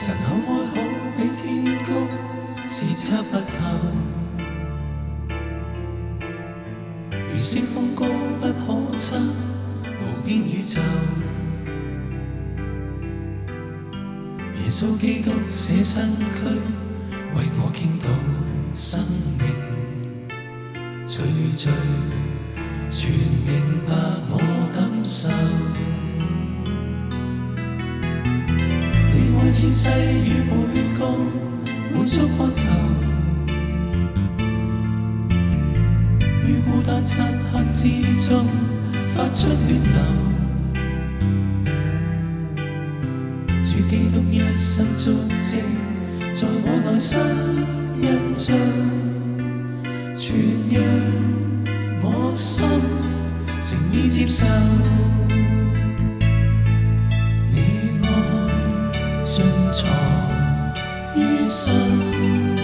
神可爱好比天高，是测不透。如星空高不可测，无边宇宙。耶稣基督舍身躯，为我倾倒生命，句句全明白我感受。每世细雨每降，满足渴求。于孤单漆黑之中，发出暖流。主基督一生足迹，在我内心印象，全让我心诚意接受。一生。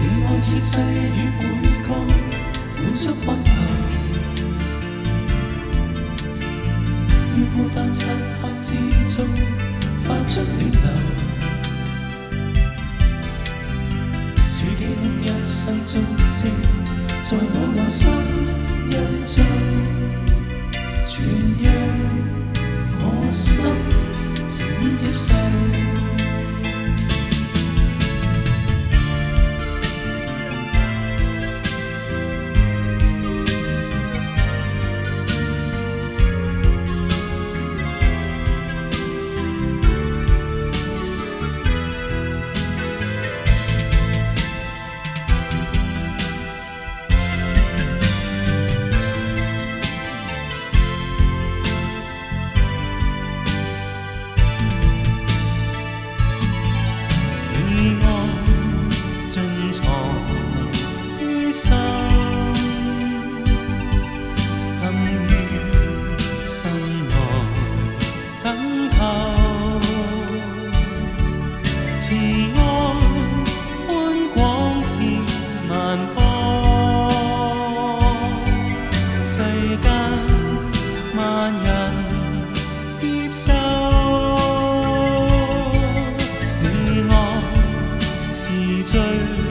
你爱似细雨汇降，满足不透。于孤单漆黑之中，发出暖流。在心中，在我内心印章，全让我心情愿接受。醉。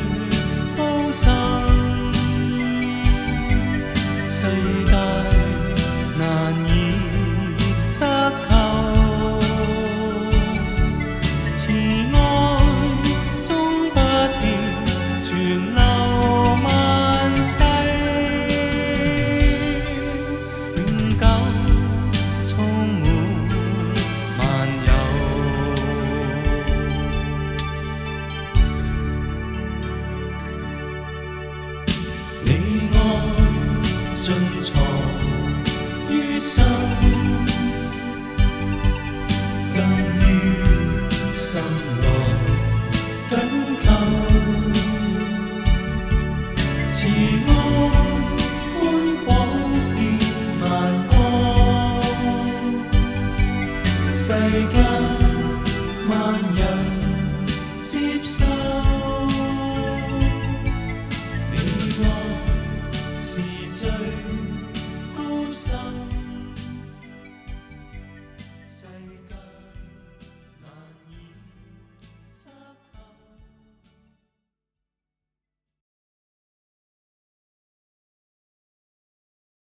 some